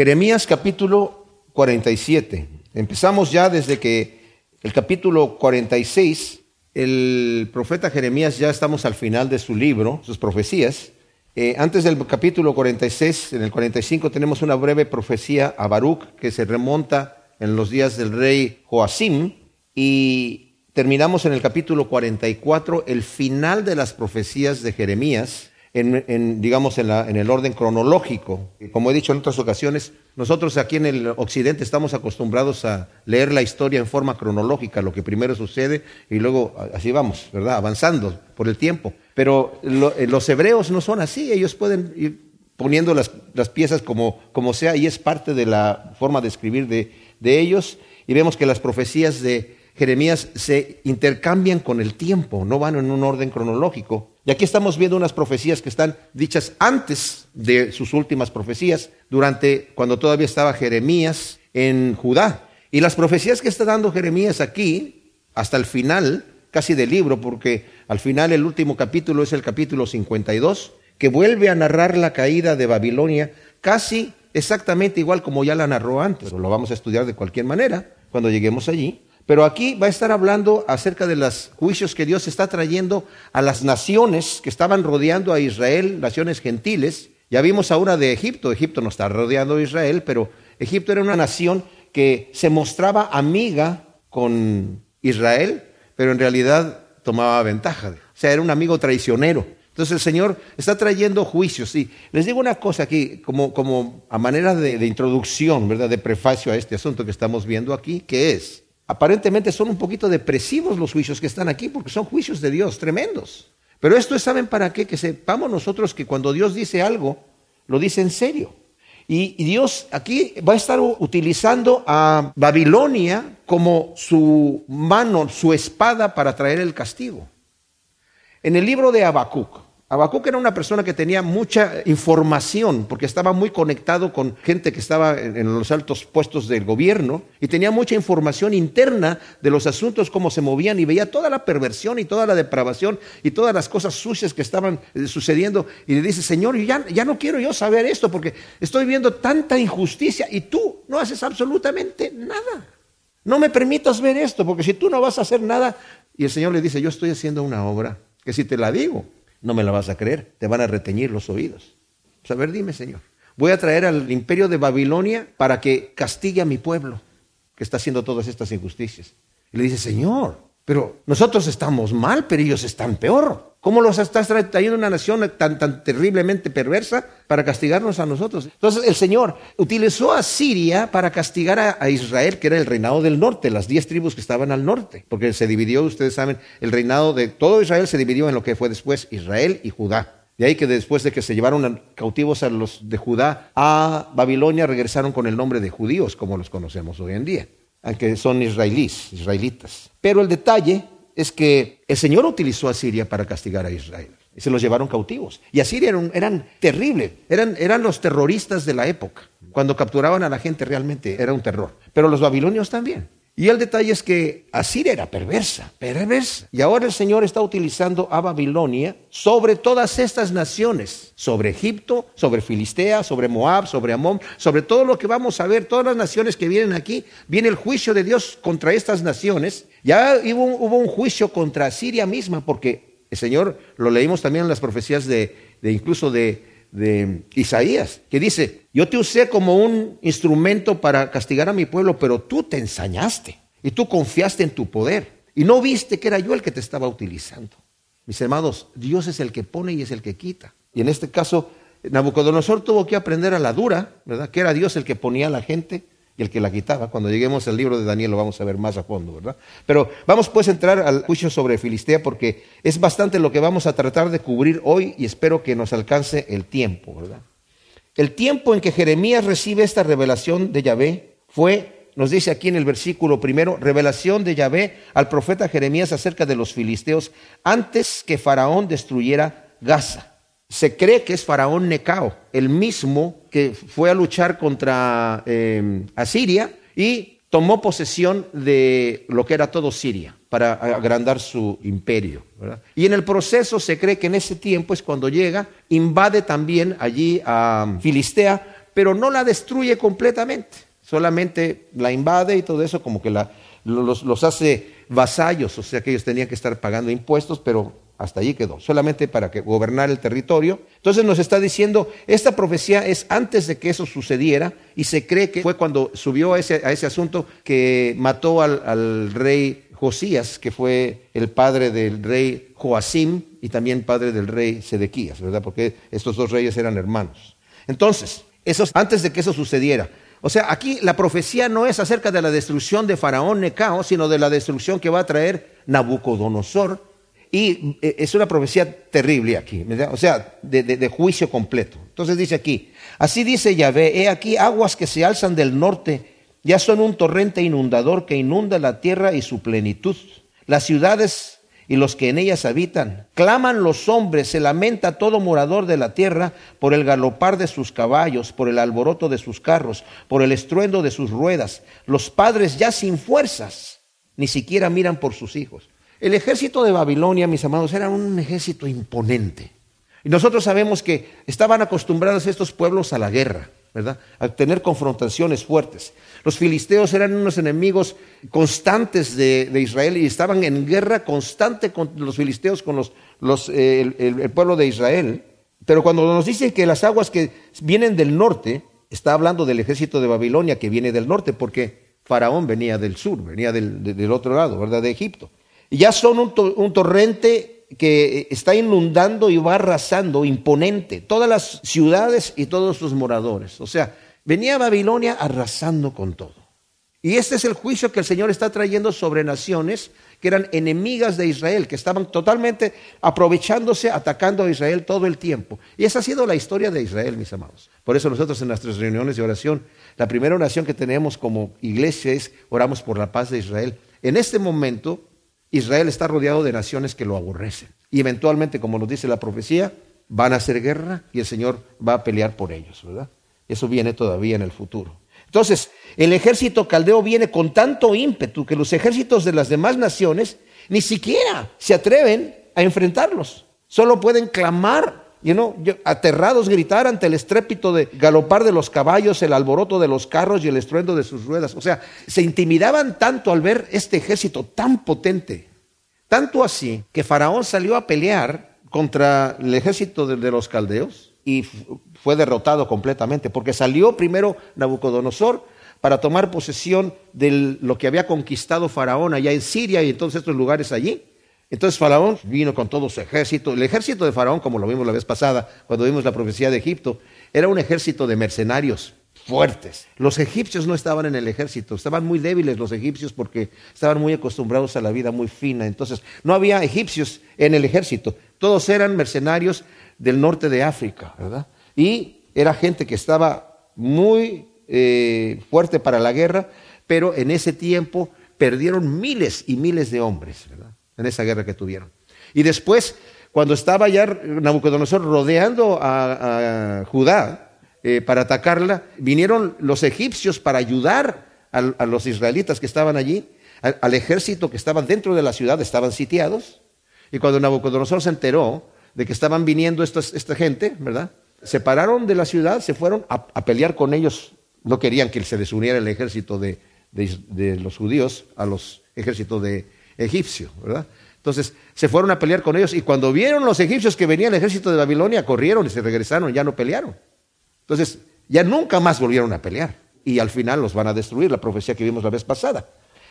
Jeremías capítulo 47. Empezamos ya desde que el capítulo 46, el profeta Jeremías ya estamos al final de su libro, sus profecías. Eh, antes del capítulo 46, en el 45 tenemos una breve profecía a Baruch que se remonta en los días del rey Joacim y terminamos en el capítulo 44, el final de las profecías de Jeremías en, digamos, en, la, en, el orden cronológico. Como he dicho en otras ocasiones, nosotros aquí en el occidente estamos acostumbrados a leer la historia en forma cronológica, lo que primero sucede y luego así vamos, ¿verdad? Avanzando por el tiempo. Pero eh, los hebreos no son así, ellos pueden ir poniendo las, las piezas como, como, sea y es parte de la forma de escribir de, de ellos. Y vemos que las profecías de Jeremías se intercambian con el tiempo, no van en un orden cronológico. Y aquí estamos viendo unas profecías que están dichas antes de sus últimas profecías, durante cuando todavía estaba Jeremías en Judá. Y las profecías que está dando Jeremías aquí, hasta el final casi del libro, porque al final el último capítulo es el capítulo 52, que vuelve a narrar la caída de Babilonia casi exactamente igual como ya la narró antes. Lo vamos a estudiar de cualquier manera cuando lleguemos allí. Pero aquí va a estar hablando acerca de los juicios que Dios está trayendo a las naciones que estaban rodeando a Israel, naciones gentiles. Ya vimos ahora de Egipto, Egipto no está rodeando a Israel, pero Egipto era una nación que se mostraba amiga con Israel, pero en realidad tomaba ventaja. O sea, era un amigo traicionero. Entonces el Señor está trayendo juicios. Y les digo una cosa aquí, como, como a manera de, introducción, ¿verdad? De prefacio a este asunto que estamos viendo aquí, que es, Aparentemente son un poquito depresivos los juicios que están aquí porque son juicios de Dios tremendos. Pero esto es, ¿saben para qué? Que sepamos nosotros que cuando Dios dice algo, lo dice en serio. Y, Dios aquí va a estar utilizando a Babilonia como su mano, su espada para traer el castigo. En el libro de Habacuc, Habacuc era una persona que tenía mucha información porque estaba muy conectado con gente que estaba en los altos puestos del gobierno y tenía mucha información interna de los asuntos, cómo se movían y veía toda la perversión y toda la depravación y todas las cosas sucias que estaban eh, sucediendo y le dice, Señor, ya, ya no quiero yo saber esto porque estoy viendo tanta injusticia y tú no haces absolutamente nada. No me permitas ver esto porque si tú no vas a hacer nada y el Señor le dice, yo estoy haciendo una obra que si te la digo, no me la vas a creer, te van a reteñir los oídos. Pues a ver, dime, Señor. Voy a traer al imperio de Babilonia para que castigue a mi pueblo que está haciendo todas estas injusticias. Y le dice, Señor, pero nosotros estamos mal, pero ellos están peor. ¿Cómo los estás trayendo una nación tan, tan terriblemente perversa para castigarnos a nosotros? Entonces el Señor utilizó a Siria para castigar a, Israel, que era el reinado del norte, las diez tribus que estaban al norte, porque se dividió, ustedes saben, el reinado de todo Israel se dividió en lo que fue después Israel y Judá. De ahí que después de que se llevaron cautivos a los de Judá a Babilonia, regresaron con el nombre de judíos, como los conocemos hoy en día, aunque son israelíes, israelitas. Pero el detalle es que el Señor utilizó a Siria para castigar a Israel. Y se los llevaron cautivos. Y a Siria eran, terribles, eran, eran los terroristas de la época. Cuando capturaban a la gente realmente era un terror. Pero los babilonios también. Y el detalle es que Asiria era perversa, perversa. Y ahora el Señor está utilizando a Babilonia sobre todas estas naciones, sobre Egipto, sobre Filistea, sobre Moab, sobre Amón, sobre todo lo que vamos a ver, todas las naciones que vienen aquí, viene el juicio de Dios contra estas naciones. Ya hubo, un juicio contra Asiria misma, porque el Señor, lo leímos también en las profecías de, de incluso de, de Isaías, que dice, yo te usé como un instrumento para castigar a mi pueblo, pero tú te ensañaste y tú confiaste en tu poder y no viste que era yo el que te estaba utilizando. Mis hermanos, Dios es el que pone y es el que quita. Y en este caso, Nabucodonosor tuvo que aprender a la dura, ¿verdad? Que era Dios el que ponía a la gente y el que la quitaba. Cuando lleguemos al libro de Daniel lo vamos a ver más a fondo, ¿verdad? Pero vamos pues a entrar al juicio sobre Filistea porque es bastante lo que vamos a tratar de cubrir hoy y espero que nos alcance el tiempo, ¿verdad? El tiempo en que Jeremías recibe esta revelación de Yahvé fue, nos dice aquí en el versículo primero, revelación de Yahvé al profeta Jeremías acerca de los filisteos antes que Faraón destruyera Gaza. Se cree que es Faraón Necao, el mismo que fue a luchar contra eh, Asiria y tomó posesión de lo que era todo Siria para agrandar su imperio. Y en el proceso se cree que en ese tiempo es cuando llega, invade también allí a Filistea, pero no la destruye completamente. Solamente la invade y todo eso como que los, los hace vasallos, o sea que ellos tenían que estar pagando impuestos, pero hasta allí quedó, solamente para que gobernar el territorio. Entonces nos está diciendo, esta profecía es antes de que eso sucediera y se cree que fue cuando subió a ese, a ese asunto que mató al, al, rey Josías, que fue el padre del rey Joacim y también padre del rey Sedequías, ¿verdad? Porque estos dos reyes eran hermanos. Entonces, eso, antes de que eso sucediera, o sea, aquí la profecía no es acerca de la destrucción de Faraón Necao, sino de la destrucción que va a traer Nabucodonosor y eh, es una profecía terrible aquí, o sea, de, juicio completo. Entonces dice aquí, así dice Yahvé, he aquí aguas que se alzan del norte, ya son un torrente inundador que inunda la tierra y su plenitud. Las ciudades y los que en ellas habitan. Claman los hombres, se lamenta todo morador de la tierra por el galopar de sus caballos, por el alboroto de sus carros, por el estruendo de sus ruedas. Los padres ya sin fuerzas, ni siquiera miran por sus hijos. El ejército de Babilonia, mis amados, era un ejército imponente. Y nosotros sabemos que estaban acostumbrados estos pueblos a la guerra, ¿verdad? A tener confrontaciones fuertes. Los filisteos eran unos enemigos constantes de, Israel y estaban en guerra constante con los filisteos, con los, eh, el, pueblo de Israel. Pero cuando nos dice que las aguas que vienen del norte, está hablando del ejército de Babilonia que viene del norte, porque Faraón venía del sur, venía del otro lado, ¿verdad? De Egipto. Ya son un, torrente que está inundando y va arrasando, imponente, todas las ciudades y todos sus moradores. O sea, venía Babilonia arrasando con todo. Y este es el juicio que el Señor está trayendo sobre naciones que eran enemigas de Israel, que estaban totalmente aprovechándose, atacando a Israel todo el tiempo. Y esa ha sido la historia de Israel, mis amados. Por eso nosotros en nuestras reuniones de oración, la primera oración que tenemos como iglesia es oramos por la paz de Israel. En este momento, Israel está rodeado de naciones que lo aborrecen. Y eventualmente, como nos dice la profecía, van a hacer guerra y el Señor va a pelear por ellos, ¿verdad? Eso viene todavía en el futuro. Entonces, el ejército caldeo viene con tanto ímpetu que los ejércitos de las demás naciones ni siquiera se atreven a enfrentarlos. Solo pueden clamar y no, aterrados gritar ante el estrépito de galopar de los caballos, el alboroto de los carros y el estruendo de sus ruedas. O sea, se intimidaban tanto al ver este ejército tan potente. Tanto así que Faraón salió a pelear contra el ejército de, los caldeos y fue derrotado completamente, porque salió primero Nabucodonosor para tomar posesión de lo que había conquistado Faraón allá en Siria y en todos estos lugares allí. Entonces Faraón vino con todo su ejército. El ejército de Faraón, como lo vimos la vez pasada, cuando vimos la profecía de Egipto, era un ejército de mercenarios fuertes. Los egipcios no estaban en el ejército, estaban muy débiles los egipcios porque estaban muy acostumbrados a la vida muy fina. Entonces no había egipcios en el ejército, todos eran mercenarios del norte de África, ¿verdad? Y era gente que estaba muy eh, fuerte para la guerra, pero en ese tiempo perdieron miles y miles de hombres, ¿verdad? En esa guerra que tuvieron. Y después, cuando estaba ya Nabucodonosor rodeando a, Judá eh, para atacarla, vinieron los egipcios para ayudar a, los israelitas que estaban allí, al, ejército que estaba dentro de la ciudad, estaban sitiados. Y cuando Nabucodonosor se enteró de que estaban viniendo esta gente, ¿verdad? Se pararon de la ciudad, se fueron a, pelear con ellos. No querían que se les uniera el ejército de, de los judíos a los ejércitos de, egipcio, ¿verdad? Entonces se fueron a pelear con ellos y cuando vieron los egipcios que venía el ejército de Babilonia, corrieron y se regresaron, ya no pelearon. Entonces ya nunca más volvieron a pelear y al final los van a destruir, la profecía que vimos la vez pasada.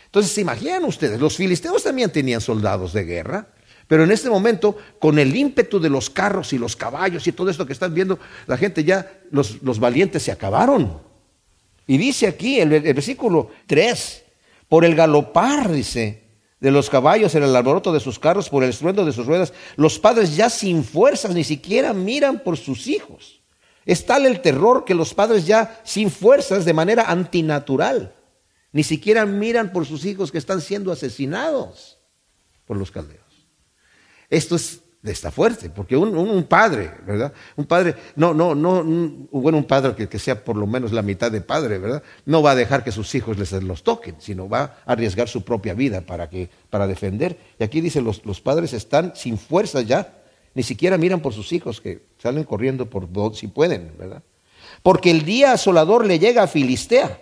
Entonces se imaginan ustedes, los filisteos también tenían soldados de guerra, pero en este momento, con el ímpetu de los carros y los caballos y todo esto que están viendo, la gente ya, los, valientes se acabaron. Y dice aquí el, el versículo 3, por el galopar, dice, de los caballos, en el alboroto de sus carros, por el estruendo de sus ruedas. Los padres ya sin fuerzas ni siquiera miran por sus hijos. Es tal el terror que los padres ya sin fuerzas, de manera antinatural, ni siquiera miran por sus hijos que están siendo asesinados por los caldeos. Esto es está fuerte, porque un, padre, ¿verdad? Un padre, no, no, no, bueno, un padre que, que, sea por lo menos la mitad de padre, ¿verdad? No va a dejar que sus hijos les los toquen, sino va a arriesgar su propia vida para, que, para defender. Y aquí dice, los, los padres están sin fuerza ya, ni siquiera miran por sus hijos que salen corriendo por si pueden, ¿verdad? porque el día asolador le llega a Filistea.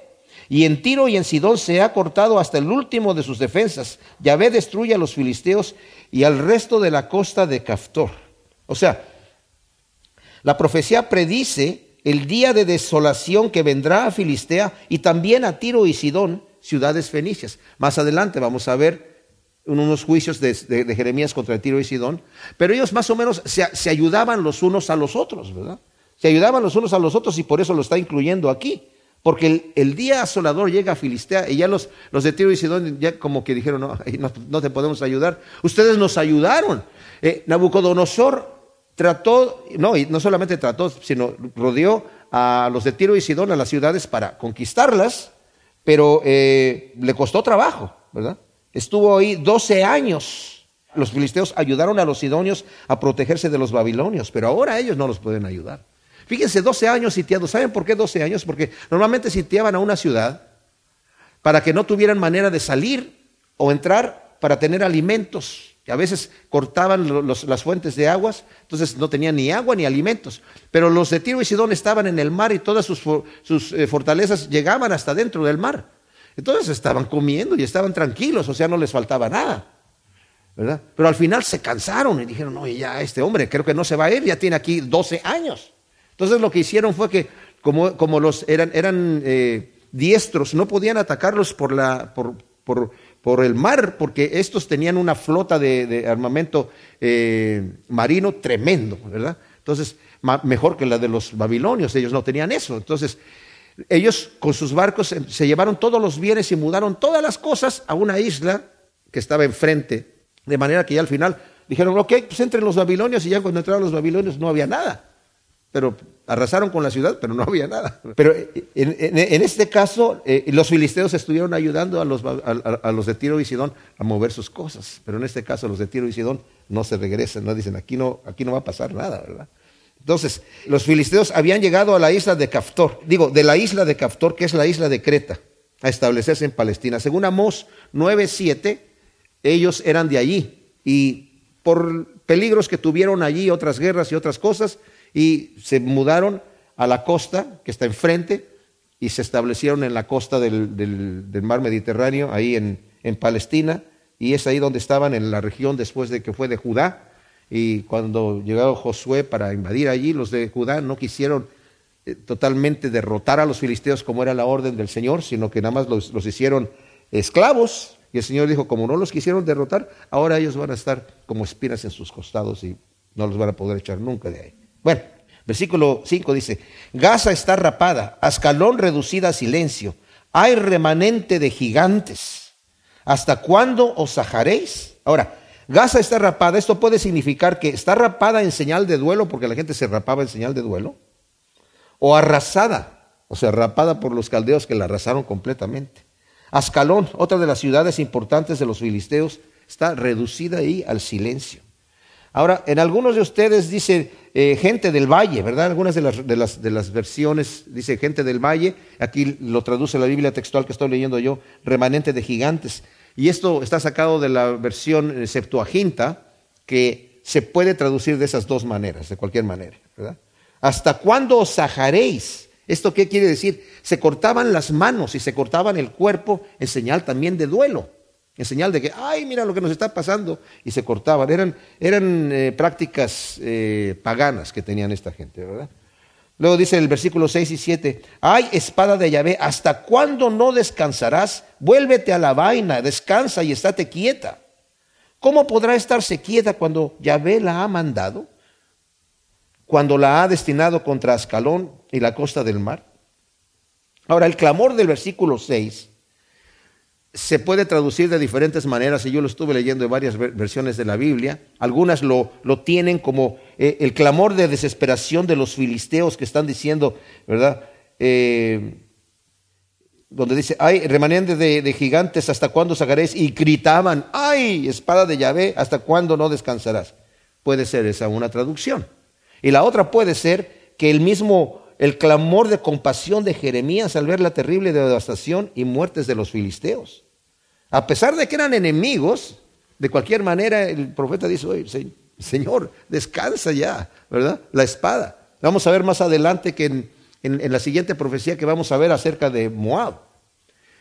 Y en Tiro y en Sidón se ha cortado hasta el último de sus defensas. Yahvé destruye a los filisteos y al resto de la costa de Caftor. O sea, la profecía predice el día de desolación que vendrá a Filistea y también a Tiro y Sidón, ciudades fenicias. Más adelante vamos a ver unos juicios de, Jeremías contra Tiro y Sidón, pero ellos más o menos se, se ayudaban los unos a los otros, ¿verdad? Se ayudaban los unos a los otros y por eso lo está incluyendo aquí. Porque el, día asolador llega a Filistea y ya los, los de Tiro y Sidón ya como que dijeron, no, no, te podemos ayudar. Ustedes nos ayudaron. Eh, Nabucodonosor trató, no, y no solamente trató, sino rodeó a los de Tiro y Sidón, a las ciudades para conquistarlas, pero eh, le costó trabajo, ¿verdad? Estuvo ahí 12 años. Los filisteos ayudaron a los sidonios a protegerse de los babilonios, pero ahora ellos no los pueden ayudar. Fíjense, 12 años sitiados. ¿Saben por qué 12 años? Porque normalmente sitiaban a una ciudad para que no tuvieran manera de salir o entrar para tener alimentos. a veces cortaban las fuentes de aguas, entonces no tenían ni agua ni alimentos. Pero los de Tiro y Sidón estaban en el mar y todas sus, eh, fortalezas llegaban hasta dentro del mar. Entonces estaban comiendo y estaban tranquilos, o sea, no les faltaba nada. ¿verdad? Pero al final se cansaron y dijeron, no, ya este hombre creo que no se va a ir, ya tiene aquí 12 años. Entonces lo que hicieron fue que como, como los eran, eran eh, diestros, no podían atacarlos por, la, por, por, por, el mar, porque estos tenían una flota de, armamento eh, marino tremendo, ¿verdad? Entonces, mejor que la de los babilonios, ellos no tenían eso. Entonces, ellos con sus barcos se llevaron todos los bienes y mudaron todas las cosas a una isla que estaba enfrente, de manera que ya al final dijeron, ok, pues entren los babilonios y ya cuando entraron los babilonios no había nada pero arrasaron con la ciudad, pero no había nada. Pero en, este caso, eh, los filisteos estuvieron ayudando a los, a, los, de Tiro y Sidón a mover sus cosas, pero en este caso los de Tiro y Sidón no se regresan, no dicen, aquí no, aquí no va a pasar nada, ¿verdad? Entonces, los filisteos habían llegado a la isla de Caftor, digo, de la isla de Caftor, que es la isla de Creta, a establecerse en Palestina. Según Amós 9.7, ellos eran de allí y por peligros que tuvieron allí, otras guerras y otras cosas, y se mudaron a la costa que está enfrente y se establecieron en la costa del, mar Mediterráneo, ahí en, Palestina, y es ahí donde estaban en la región después de que fue de Judá. Y cuando llegó Josué para invadir allí, los de Judá no quisieron eh, totalmente derrotar a los filisteos como era la orden del Señor, sino que nada más los, los hicieron esclavos. Y el Señor dijo, como no los quisieron derrotar, ahora ellos van a estar como espinas en sus costados y no los van a poder echar nunca de ahí. Bueno, versículo 5 dice, Gaza está rapada, Ascalón reducida a silencio, hay remanente de gigantes. ¿Hasta cuándo os sajaréis? Ahora, Gaza está rapada, esto puede significar que está rapada en señal de duelo, porque la gente se rapaba en señal de duelo, o arrasada, o sea, rapada por los caldeos que la arrasaron completamente. Ascalón, otra de las ciudades importantes de los filisteos, está reducida ahí al silencio. Ahora, en algunos de ustedes dice eh, gente del valle, ¿verdad? Algunas de las, de, las, de las, versiones dice gente del valle. Aquí lo traduce la Biblia textual que estoy leyendo yo, remanente de gigantes. Y esto está sacado de la versión eh, Septuaginta, que se puede traducir de esas dos maneras, de cualquier manera, ¿verdad? ¿Hasta cuándo os sajaréis? ¿Esto qué quiere decir? Se cortaban las manos y se cortaban el cuerpo en señal también de duelo en señal de que, ay, mira lo que nos está pasando, y se cortaban. Eran, eran eh, prácticas eh, paganas que tenían esta gente, ¿verdad? Luego dice el versículo 6 y 7, ay, espada de Yahvé, ¿hasta cuándo no descansarás? Vuélvete a la vaina, descansa y estate quieta. ¿Cómo podrá estarse quieta cuando Yahvé la ha mandado? Cuando la ha destinado contra Ascalón y la costa del mar. Ahora, el clamor del versículo 6 se puede traducir de diferentes maneras y yo lo estuve leyendo en varias versiones de la Biblia. Algunas lo, lo tienen como eh, el clamor de desesperación de los filisteos que están diciendo, ¿verdad? Eh, donde dice, ay, remanente de, gigantes, ¿hasta cuándo sacaréis? Y gritaban, ay, espada de Yahvé, ¿hasta cuándo no descansarás? Puede ser esa una traducción. Y la otra puede ser que el mismo, el clamor de compasión de Jeremías al ver la terrible devastación y muertes de los filisteos. A pesar de que eran enemigos, de cualquier manera el profeta dice, oye, Señor, descansa ya, ¿verdad? La espada. Vamos a ver más adelante que en, la siguiente profecía que vamos a ver acerca de Moab.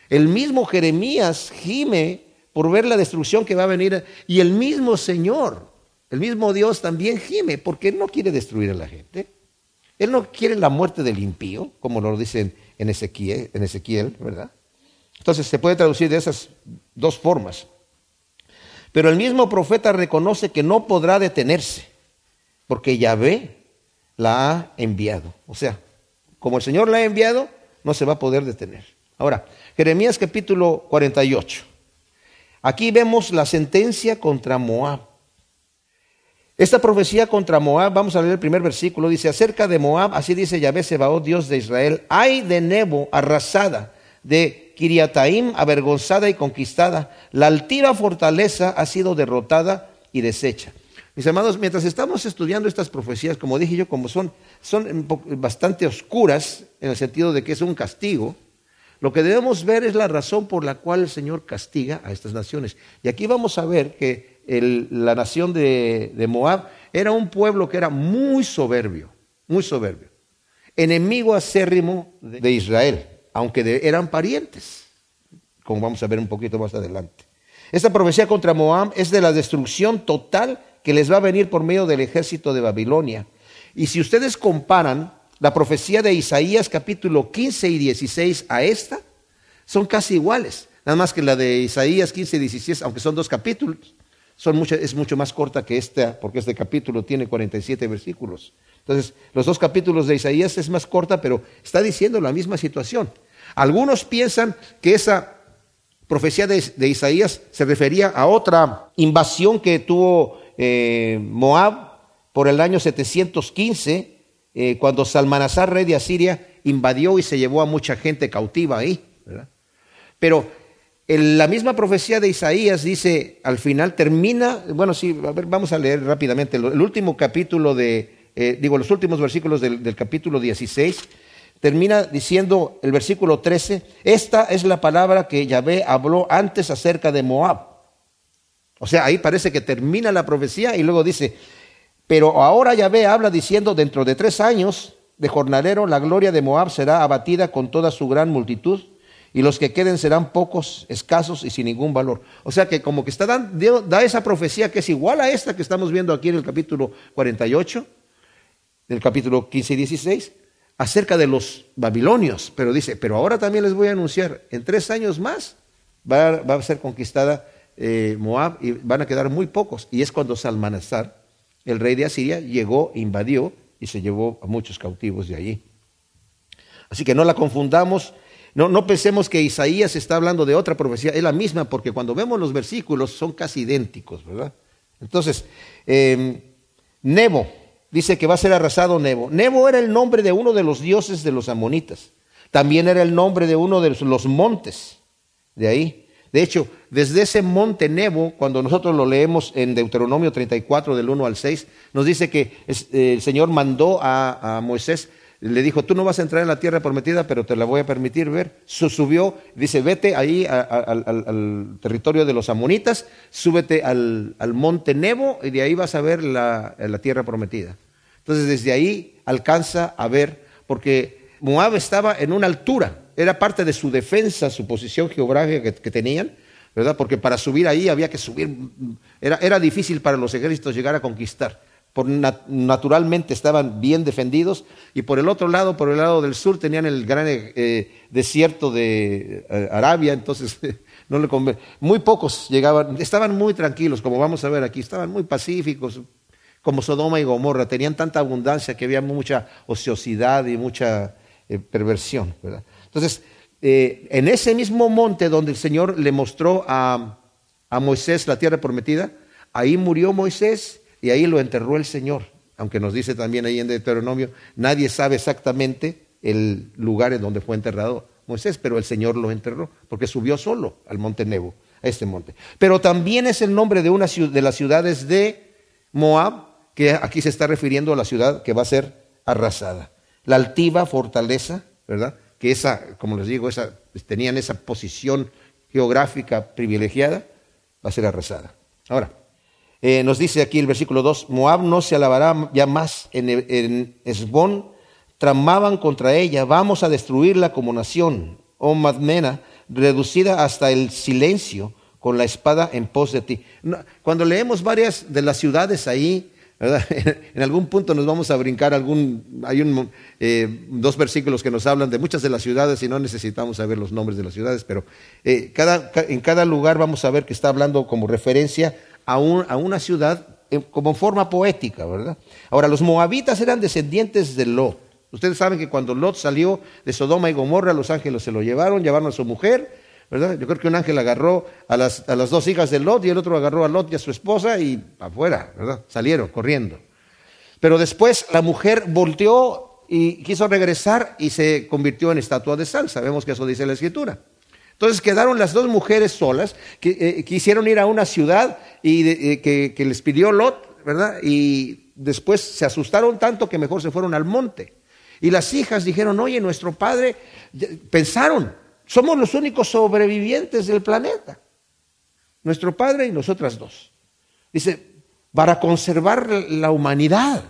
El mismo Jeremías gime por ver la destrucción que va a venir y el mismo Señor, el mismo Dios también gime porque Él no quiere destruir a la gente. Él no quiere la muerte del impío, como lo dicen en Ezequiel, en Ezequiel, ¿verdad? Entonces se puede traducir de esas dos formas. Pero el mismo profeta reconoce que no podrá detenerse, porque Yahvé la ha enviado. O sea, como el Señor la ha enviado, no se va a poder detener. Ahora, Jeremías capítulo 48. Aquí vemos la sentencia contra Moab. Esta profecía contra Moab, vamos a leer el primer versículo, dice, acerca de Moab, así dice Yahvé Sebaot, Dios de Israel, hay de Nebo arrasada, de Kiriataim avergonzada y conquistada, la altiva fortaleza ha sido derrotada y deshecha. Mis hermanos, mientras estamos estudiando estas profecías, como dije yo, como son, son bastante oscuras, en el sentido de que es un castigo, lo que debemos ver es la razón por la cual el Señor castiga a estas naciones. Y aquí vamos a ver que la nación de, Moab era un pueblo que era muy soberbio, muy soberbio, enemigo acérrimo de, Israel, aunque eran parientes, como vamos a ver un poquito más adelante. Esta profecía contra Moab es de la destrucción total que les va a venir por medio del ejército de Babilonia. Y si ustedes comparan la profecía de Isaías capítulo 15 y 16 a esta, son casi iguales. Nada más que la de Isaías 15 y 16, aunque son dos capítulos, es mucho más corta que esta, porque este capítulo tiene 47 versículos. Entonces, los dos capítulos de Isaías es más corta, pero está diciendo la misma situación. Algunos piensan que esa profecía de, Isaías se refería a otra invasión que tuvo eh, Moab por el año 715, eh, cuando Salmanasar, rey de Asiria, invadió y se llevó a mucha gente cautiva ahí. Pero la misma profecía de Isaías dice, al final termina, bueno, sí, vamos a leer rápidamente, el último capítulo de, eh, digo, los últimos versículos del capítulo 16, termina diciendo el versículo 13, esta es la palabra que Yahvé habló antes acerca de Moab. O sea, ahí parece que termina la profecía y luego dice, pero ahora Yahvé habla diciendo, dentro de tres años de jornalero, la gloria de Moab será abatida con toda su gran multitud y los que queden serán pocos, escasos y sin ningún valor. O sea que como que está dando, da esa profecía que es igual a esta que estamos viendo aquí en el capítulo 48, del capítulo 15 y 16, acerca de los babilonios. Pero dice, pero ahora también les voy a anunciar, en tres años más va, a ser conquistada eh, Moab y van a quedar muy pocos. Y es cuando Salmanasar, el rey de Asiria, llegó, invadió y se llevó a muchos cautivos de allí. Así que no la confundamos no, pensemos que Isaías está hablando de otra profecía, es la misma, porque cuando vemos los versículos son casi idénticos, ¿verdad? Entonces, em, Nebo, dice que va a ser arrasado Nebo. Nebo era el nombre de uno de los dioses de los amonitas. También era el nombre de uno de los montes de ahí. De hecho, desde ese monte Nebo, cuando nosotros lo leemos en Deuteronomio 34, del 1 al 6, nos dice que eh, el Señor mandó a Moisés le dijo, tú no vas a entrar en la tierra prometida, pero te la voy a permitir ver. subió, dice, vete ahí al, territorio de los amonitas, súbete al, monte Nebo y de ahí vas a ver la, tierra prometida. Entonces desde ahí alcanza a ver, porque Moab estaba en una altura, era parte de su defensa, su posición geográfica que, tenían, ¿verdad? Porque para subir ahí había que subir, era, era difícil para los ejércitos llegar a conquistar naturalmente estaban bien defendidos, y por el otro lado, por el lado del sur, tenían el gran eh, desierto de eh, Arabia, entonces no le muy pocos llegaban, estaban muy tranquilos, como vamos a ver aquí, estaban muy pacíficos, como Sodoma y Gomorra, tenían tanta abundancia que había mucha ociosidad y mucha eh, perversión. Entonces, en ese mismo monte donde el Señor le mostró a, a Moisés la tierra prometida, ahí murió Moisés y ahí lo enterró el Señor, aunque nos dice también ahí en Deuteronomio, nadie sabe exactamente el lugar en donde fue enterrado Moisés, pero el Señor lo enterró, porque subió solo al monte Nebo, a este monte. Pero también es el nombre de una de las ciudades de Moab, que aquí se está refiriendo a la ciudad que va a ser arrasada. La altiva fortaleza, ¿verdad? Que esa, como les digo, esa, tenían esa posición geográfica privilegiada, va a ser arrasada. Ahora, eh, nos dice aquí el versículo 2, Moab no se alabará ya más en, Esbón, tramaban contra ella, vamos a destruirla como nación, oh Madmena, reducida hasta el silencio con la espada en pos de ti. Cuando leemos varias de las ciudades ahí, En algún punto nos vamos a brincar algún, hay un, eh, dos versículos que nos hablan de muchas de las ciudades y no necesitamos saber los nombres de las ciudades, pero eh, en cada lugar vamos a ver que está hablando como referencia a, a una ciudad eh, como forma poética, ¿verdad? Ahora, los moabitas eran descendientes de Lot. Ustedes saben que cuando Lot salió de Sodoma y Gomorra, los ángeles se lo llevaron, llevaron a su mujer, ¿verdad? Yo creo que un ángel agarró a las, dos hijas de Lot y el otro agarró a Lot y a su esposa y afuera, ¿verdad? Salieron corriendo. Pero después la mujer volteó y quiso regresar y se convirtió en estatua de sal. Sabemos que eso dice la escritura. Entonces quedaron las dos mujeres solas que eh, quisieron ir a una ciudad y eh, que, que les pidió Lot, ¿verdad? Y después se asustaron tanto que mejor se fueron al monte. Y las hijas dijeron, oye, nuestro padre, pensaron, somos los únicos sobrevivientes del planeta. Nuestro padre y nosotras dos. Dice, para conservar la humanidad,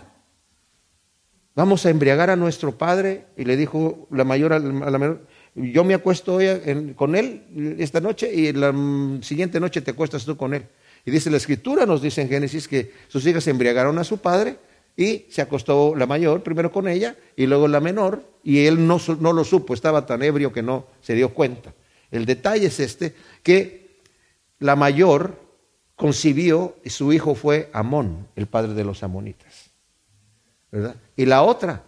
vamos a embriagar a nuestro padre. Y le dijo la mayor a la menor, yo me acuesto hoy con él esta noche y la siguiente noche te acuestas tú con él. Y dice la escritura, nos dice en Génesis que sus hijas embriagaron a su padre y se acostó la mayor primero con ella y luego la menor y él no, no, lo supo, estaba tan ebrio que no se dio cuenta. El detalle es este, que la mayor concibió y su hijo fue Amón, el padre de los amonitas. ¿verdad? Y la otra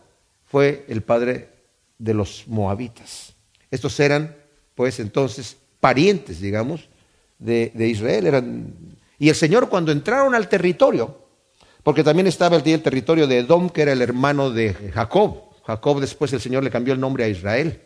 fue el padre de los moabitas. Estos eran, pues entonces, parientes, digamos, de, Israel. Eran... Y el Señor cuando entraron al territorio, porque también estaba el, territorio de Edom, que era el hermano de Jacob. Jacob después el Señor le cambió el nombre a Israel.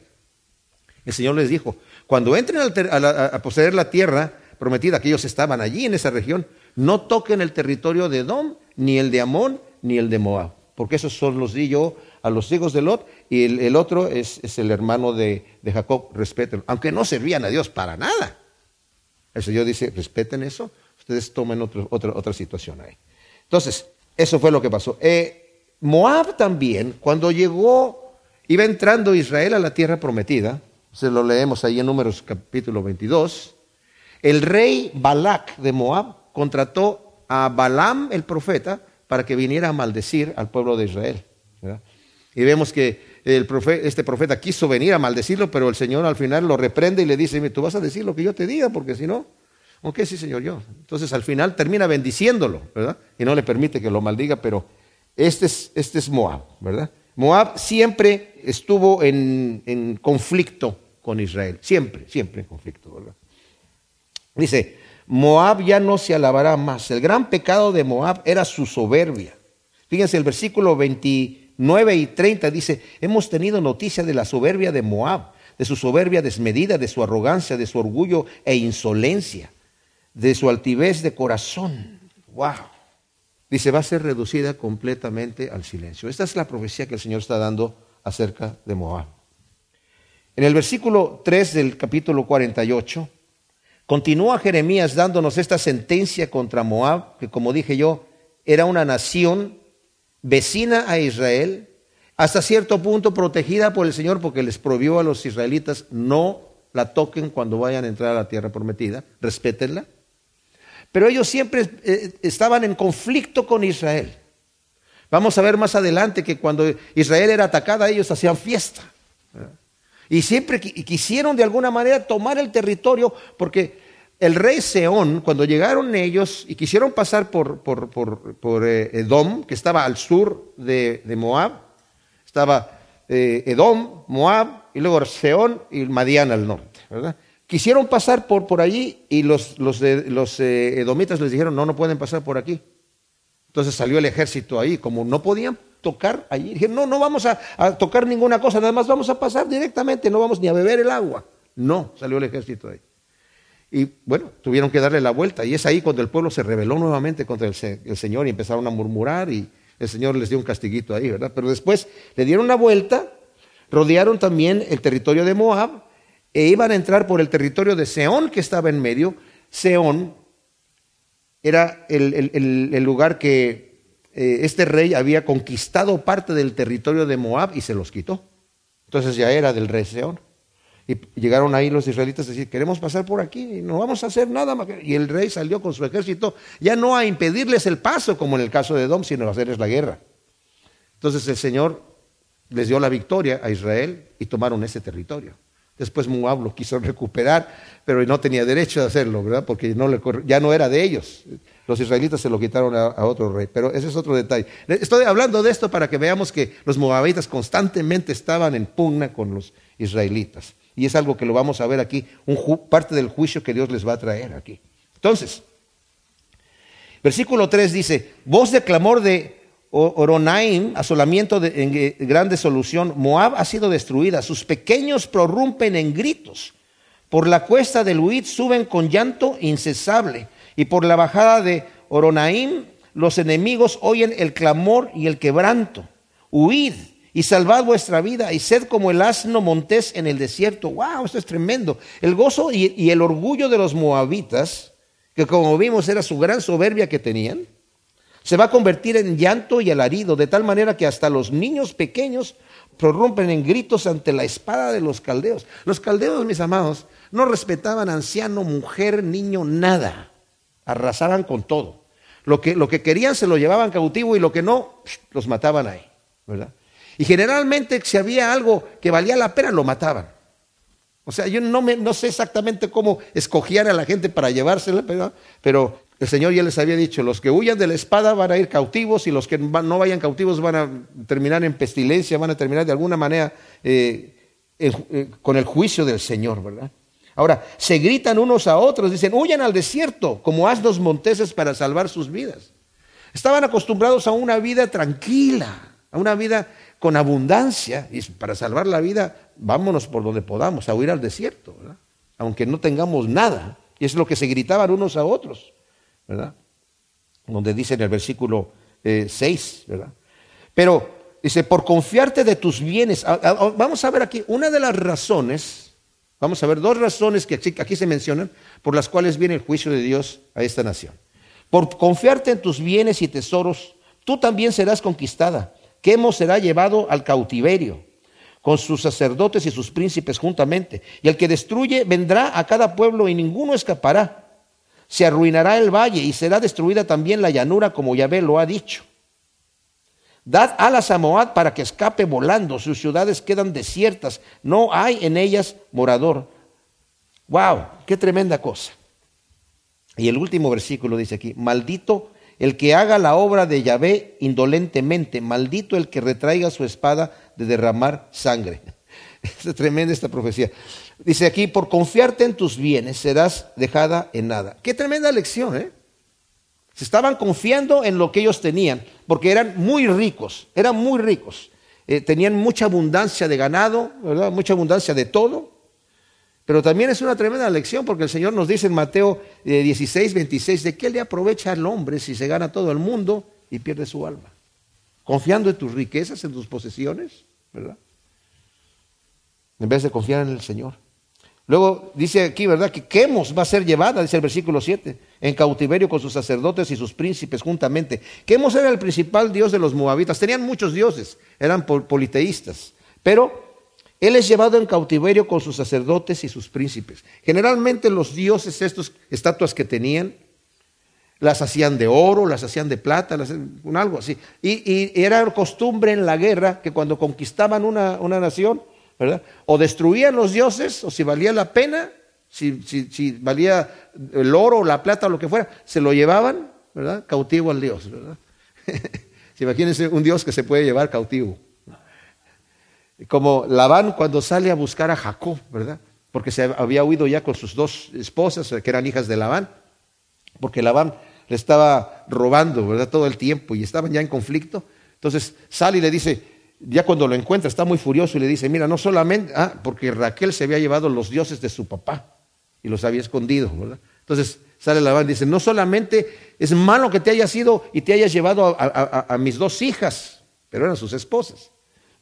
El Señor les dijo, cuando entren a, poseer la tierra prometida, que ellos estaban allí en esa región, no toquen el territorio de Edom, ni el de Amón, ni el de Moab, porque esos son los di yo a los hijos de Lot, y el, otro es, el hermano de, Jacob, respeten, aunque no servían a Dios para nada. El Señor dice, respeten eso, ustedes tomen otra, otra situación ahí. Entonces, eso fue lo que pasó. Eh, Moab también, cuando llegó, iba entrando Israel a la tierra prometida, se lo leemos ahí en Números capítulo 22, el rey Balak de Moab contrató a Balaam el profeta para que viniera a maldecir al pueblo de Israel. Y vemos que el este profeta quiso venir a maldecirlo, pero el Señor al final lo reprende y le dice, tú vas a decir lo que yo te diga, porque si no, Ok, sí, Señor, yo. Entonces al final termina bendiciéndolo, ¿verdad? Y no le permite que lo maldiga, pero este es, este es Moab, ¿verdad? Moab siempre estuvo en, en conflicto con Israel, siempre, siempre en conflicto, ¿verdad? Dice, Moab ya no se alabará más. El gran pecado de Moab era su soberbia. Fíjense, el versículo 29 y 30 dice, hemos tenido noticia de la soberbia de Moab, de su soberbia desmedida, de su arrogancia, de su orgullo e insolencia de su altivez de corazón. ¡Wow! Dice, va a ser reducida completamente al silencio. Esta es la profecía que el Señor está dando acerca de Moab. En el versículo 3 del capítulo 48, continúa Jeremías dándonos esta sentencia contra Moab, que como dije yo, era una nación vecina a Israel, hasta cierto punto protegida por el Señor porque les prohibió a los israelitas no la toquen cuando vayan a entrar a la tierra prometida, respétenla. Pero ellos siempre eh, estaban en conflicto con Israel. Vamos a ver más adelante que cuando Israel era atacada, ellos hacían fiesta. Y siempre quisieron de alguna manera tomar el territorio porque el rey Seón, cuando llegaron ellos y quisieron pasar por, eh, Edom, que estaba al sur de, Moab, estaba eh, Edom, Moab, y luego Seón y Madián al norte, ¿verdad? Quisieron pasar por, allí y los, los, los eh, edomitas les dijeron, no, no pueden pasar por aquí. Entonces salió el ejército ahí, como no podían tocar allí, dijeron, no, no vamos a, tocar ninguna cosa, nada más vamos a pasar directamente, no vamos ni a beber el agua. No, salió el ejército ahí. Y bueno, tuvieron que darle la vuelta. Y es ahí cuando el pueblo se rebeló nuevamente contra el, el, Señor y empezaron a murmurar y el Señor les dio un castiguito ahí, ¿verdad? Pero después le dieron la vuelta, rodearon también el territorio de Moab e iban a entrar por el territorio de Seón que estaba en medio. Seón era el, lugar que eh, este rey había conquistado parte del territorio de Moab y se los quitó. Entonces ya era del rey Seón. Y llegaron ahí los israelitas a decir, queremos pasar por aquí, no vamos a hacer nada. Y el rey salió con su ejército, ya no a impedirles el paso, como en el caso de Dom, sino a hacerles la guerra. Entonces el Señor les dio la victoria a Israel y tomaron ese territorio. Después Moab lo quiso recuperar, pero no tenía derecho de hacerlo, ¿verdad? Porque ya no era de ellos. Los israelitas se lo quitaron a, a, otro rey. Pero ese es otro detalle. Estoy hablando de esto para que veamos que los moabitas constantemente estaban en pugna con los israelitas. Y es algo que lo vamos a ver aquí, un parte del juicio que Dios les va a traer aquí. Entonces, versículo 3 dice, voz de clamor de Oronaim, asolamiento de, en grande solución, Moab ha sido destruida, sus pequeños prorrumpen en gritos, por la cuesta del Huid suben con llanto incesable, y por la bajada de Oronaim los enemigos oyen el clamor y el quebranto. Huid, y salvad vuestra vida y sed como el asno montés en el desierto. ¡Wow! Esto es tremendo. El gozo y, el orgullo de los moabitas, que como vimos era su gran soberbia que tenían, se va a convertir en llanto y alarido, de tal manera que hasta los niños pequeños prorrumpen en gritos ante la espada de los caldeos. Los caldeos, mis amados, no respetaban anciano, mujer, niño, nada. Arrasaban con todo. Lo que, lo que querían se lo llevaban cautivo y lo que no, los mataban ahí. ¿verdad? Y generalmente si había algo que valía la pena, lo mataban. O sea, yo no, me, no sé exactamente cómo escogían a la gente para llevársela, pero, el Señor ya les había dicho, los que huyan de la espada van a ir cautivos y los que no vayan cautivos van a terminar en pestilencia, van a terminar de alguna manera eh, eh, con el juicio del Señor, ¿verdad? Ahora, se gritan unos a otros, dicen, huyan al desierto como asnos monteses para salvar sus vidas. Estaban acostumbrados a una vida tranquila, a una vida con abundancia, y para salvar la vida, vámonos por donde podamos, a huir al desierto, aunque no tengamos nada. Y es lo que se gritaban unos a otros, ¿verdad? Donde dice en el versículo 6, eh, ¿verdad? Pero dice, por confiarte de tus bienes, vamos a ver aquí, una de las razones, vamos a ver dos razones que aquí se mencionan, por las cuales viene el juicio de Dios a esta nación. Por confiarte en tus bienes y tesoros, tú también serás conquistada Quemo será llevado al cautiverio con sus sacerdotes y sus príncipes juntamente. Y el que destruye vendrá a cada pueblo y ninguno escapará. Se arruinará el valle y será destruida también la llanura como Yahvé lo ha dicho. Dad alas a Moab para que escape volando. Sus ciudades quedan desiertas. No hay en ellas morador. ¡Wow! ¡Qué tremenda cosa! Y el último versículo dice aquí, maldito el que haga la obra de Yahvé indolentemente, maldito el que retraiga su espada de derramar sangre. Es tremenda esta profecía. Dice aquí, por confiarte en tus bienes serás dejada en nada. Qué tremenda lección, ¿eh? Se estaban confiando en lo que ellos tenían, porque eran muy ricos, eran muy ricos. Eh, tenían mucha abundancia de ganado, ¿verdad? mucha abundancia de todo. Pero también es una tremenda lección porque el Señor nos dice en Mateo 16, eh, 26, ¿de qué le aprovecha al hombre si se gana todo el mundo y pierde su alma? Confiando en tus riquezas, en tus posesiones, ¿verdad? En vez de confiar en el Señor. Luego dice aquí, ¿verdad? Que Quemos va a ser llevada, dice el versículo 7, en cautiverio con sus sacerdotes y sus príncipes juntamente. Quemos era el principal dios de los moabitas. Tenían muchos dioses, eran politeístas. Pero él es llevado en cautiverio con sus sacerdotes y sus príncipes. Generalmente los dioses, estas estatuas que tenían, las hacían de oro, las hacían de plata, las, algo así. Y, era costumbre en la guerra que cuando conquistaban una, nación, ¿verdad? O destruían los dioses, o si valía la pena, si, si, valía el oro, la plata o lo que fuera, se lo llevaban, ¿verdad? Cautivo al dios, ¿verdad? Imagínense un dios que se puede llevar cautivo. Como Labán cuando sale a buscar a Jacob, ¿verdad? Porque se había huido ya con sus dos esposas, que eran hijas de Labán, porque Labán le estaba robando, ¿verdad? Todo el tiempo y estaban ya en conflicto. Entonces sale y le dice, ya cuando lo encuentra, está muy furioso y le dice, mira, no solamente, ah, porque Raquel se había llevado los dioses de su papá y los había escondido, ¿verdad? Entonces sale Labán y dice, no solamente es malo que te hayas ido y te hayas llevado a mis dos hijas, pero eran sus esposas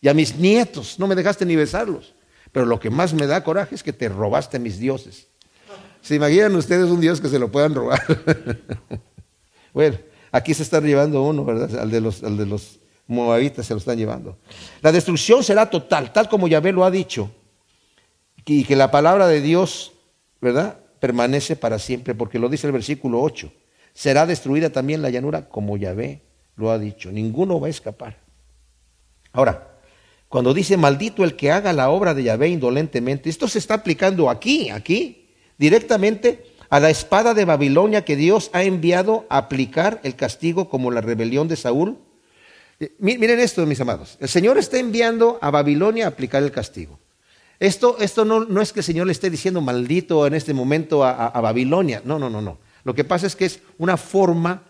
y a mis nietos, no me dejaste ni besarlos. Pero lo que más me da coraje es que te robaste mis dioses. ¿Se imaginan ustedes un Dios que se lo puedan robar? bueno, Aquí se están llevando uno, ¿verdad? Al de los, al de los moabitas se lo están llevando. La destrucción será total, tal como Yahvé lo ha dicho. Y que la palabra de Dios, ¿verdad? Permanece para siempre, porque lo dice el versículo 8. Será destruida también la llanura como Yahvé lo ha dicho. Ninguno va a escapar. Ahora, cuando dice maldito el que haga la obra de Yahvé indolentemente, esto se está aplicando aquí, aquí, directamente a la espada de Babilonia que Dios ha enviado a aplicar el castigo como la rebelión de Saúl. Eh, miren esto, mis amados. El Señor está enviando a Babilonia a aplicar el castigo. Esto, esto no, no, es que el Señor le esté diciendo maldito en este momento a, Babilonia. No, no, no, no. Lo que pasa es que es una forma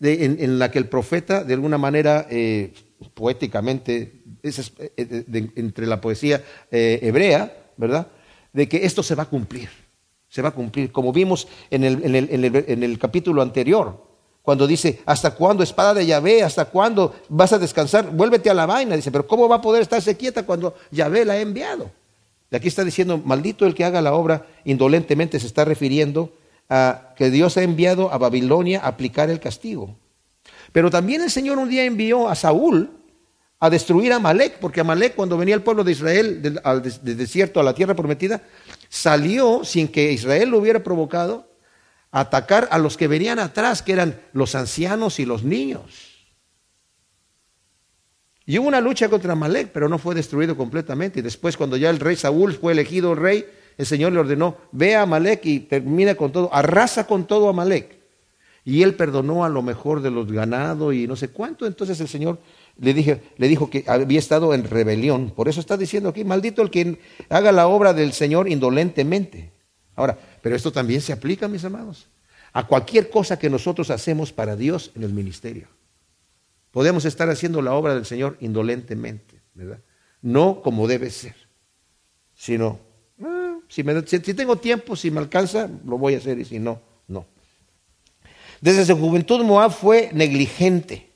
en, la que el profeta, de alguna manera, eh, poéticamente, eh, entre la poesía hebrea, ¿verdad? De que esto se va a cumplir se va a cumplir, como vimos en el, capítulo anterior, cuando dice, ¿hasta cuándo, espada de Yahvé? ¿Hasta cuándo vas a descansar? Vuélvete a la vaina. Dice, pero ¿cómo va a poder estarse quieta cuando Yahvé la ha enviado? Y aquí está diciendo, maldito el que haga la obra indolentemente, se está refiriendo a que Dios ha enviado a Babilonia a aplicar el castigo. Pero también el Señor un día envió a Saúl a destruir a Amalek, porque Amalek cuando venía el pueblo de Israel del, del desierto a la tierra prometida, salió sin que Israel lo hubiera provocado a atacar a los que venían atrás, que eran los ancianos y los niños. Y hubo una lucha contra Amalek, pero no fue destruido completamente. Y después, cuando ya el rey Saúl fue elegido rey, el Señor le ordenó, ve a Amalek y termina con todo, arrasa con todo Amalek. Y él perdonó a lo mejor de los ganados y no sé cuánto. Entonces el Señor le, dije, le dijo que había estado en rebelión. Por eso está diciendo aquí, maldito el que haga la obra del Señor indolentemente. Ahora, pero esto también se aplica, mis amados, a cualquier cosa que nosotros hacemos para Dios en el ministerio. Podemos estar haciendo la obra del Señor indolentemente, ¿verdad? No como debe ser, sino, ah, si, si tengo tiempo, si me alcanza, lo voy a hacer y si no, no. Desde su juventud Moab fue negligente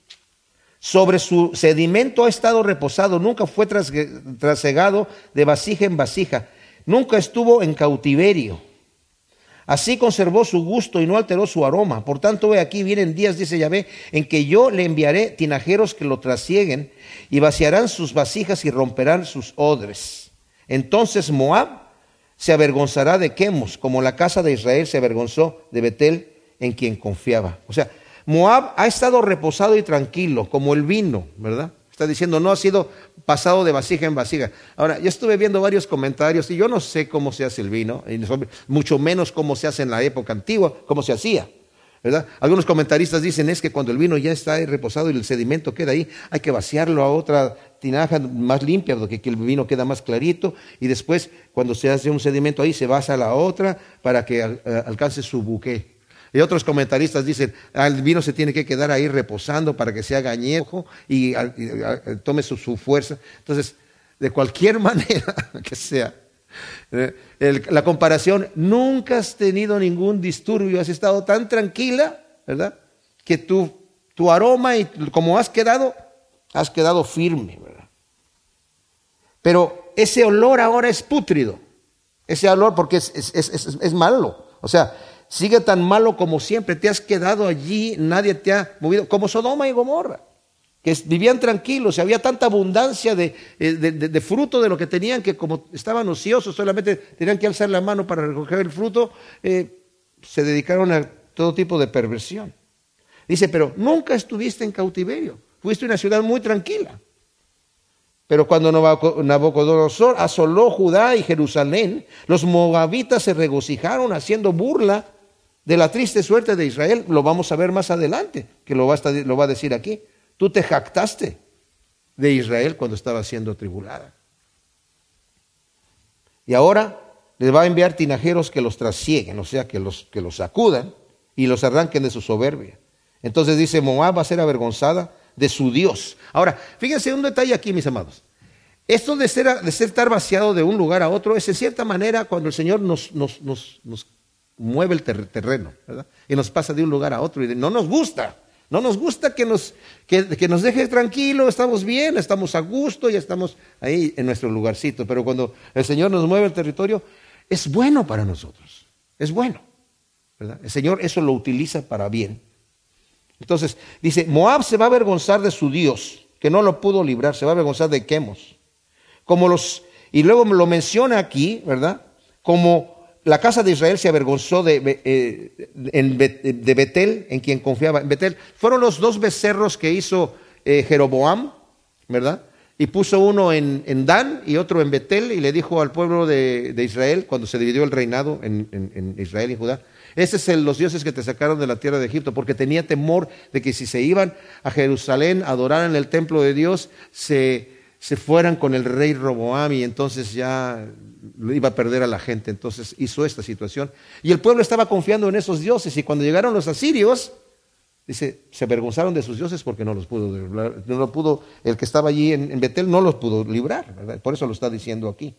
sobre su sedimento ha estado reposado, nunca fue trasegado de vasija en vasija, nunca estuvo en cautiverio. Así conservó su gusto y no alteró su aroma. Por tanto, ve aquí vienen días, dice Yahvé, en que yo le enviaré tinajeros que lo trasieguen y vaciarán sus vasijas y romperán sus odres. Entonces Moab se avergonzará de Quemos, como la casa de Israel se avergonzó de Betel, en quien confiaba. O sea, Moab ha estado reposado y tranquilo, como el vino, ¿verdad? Está diciendo, no ha sido pasado de vasija en vasija. Ahora, yo estuve viendo varios comentarios y yo no sé cómo se hace el vino, mucho menos cómo se hace en la época antigua, cómo se hacía. ¿verdad? Algunos comentaristas dicen es que cuando el vino ya está reposado y el sedimento queda ahí, hay que vaciarlo a otra tinaja más limpia, porque el vino queda más clarito, y después cuando se hace un sedimento ahí se vasa a la otra para que alcance su buque. Y otros comentaristas dicen, ah, el vino se tiene que quedar ahí reposando para que sea gañejo y, tome su, fuerza. Entonces, de cualquier manera que sea, eh, la comparación, nunca has tenido ningún disturbio, has estado tan tranquila, ¿verdad? Que tu, tu aroma y como has quedado, has quedado firme, ¿verdad? Pero ese olor ahora es pútrido, ese olor porque es, es, es, es malo. O sea, sigue tan malo como siempre, te has quedado allí, nadie te ha movido, como Sodoma y Gomorra, que vivían tranquilos, y había tanta abundancia eh, de, fruto de lo que tenían que como estaban ociosos, solamente tenían que alzar la mano para recoger el fruto, eh, se dedicaron a todo tipo de perversión. Dice, pero nunca estuviste en cautiverio, fuiste una ciudad muy tranquila. Pero cuando Nabucodonosor asoló Judá y Jerusalén, los moabitas se regocijaron haciendo burla de la triste suerte de Israel, lo vamos a ver más adelante, que lo va a, decir aquí. Tú te jactaste de Israel cuando estaba siendo tribulada. Y ahora les va a enviar tinajeros que los trasieguen, o sea, que los, que los sacudan y los arranquen de su soberbia. Entonces dice, Moab va a ser avergonzada de su Dios. Ahora, fíjense un detalle aquí, mis amados. Esto de ser, de ser estar vaciado de un lugar a otro es en cierta manera cuando el Señor nos, nos mueve el terreno, ¿verdad? Y nos pasa de un lugar a otro y no nos gusta. No nos gusta que nos, que, nos deje tranquilo, estamos bien, estamos a gusto y estamos ahí en nuestro lugarcito. Pero cuando el Señor nos mueve el territorio, es bueno para nosotros, es bueno. ¿verdad? El Señor eso lo utiliza para bien. Entonces, dice, Moab se va a avergonzar de su Dios, que no lo pudo librar, se va a avergonzar de Quemos. Como los, y luego lo menciona aquí, ¿verdad? Como la casa de Israel se avergonzó de, eh, de Betel, en quien confiaba. En Betel fueron los dos becerros que hizo eh, Jeroboam, ¿verdad? Y puso uno en, Dan y otro en Betel y le dijo al pueblo de, Israel, cuando se dividió el reinado en, Israel y Judá, ese es los dioses que te sacaron de la tierra de Egipto, porque tenía temor de que si se iban a Jerusalén a adorar en el templo de Dios, se, se fueran con el rey Roboam y entonces ya iba a perder a la gente. Entonces hizo esta situación. Y el pueblo estaba confiando en esos dioses y cuando llegaron los asirios, Dice, se avergonzaron de sus dioses porque no los pudo librar. No lo pudo, el que estaba allí en, Betel no los pudo librar. Por eso lo está diciendo aquí.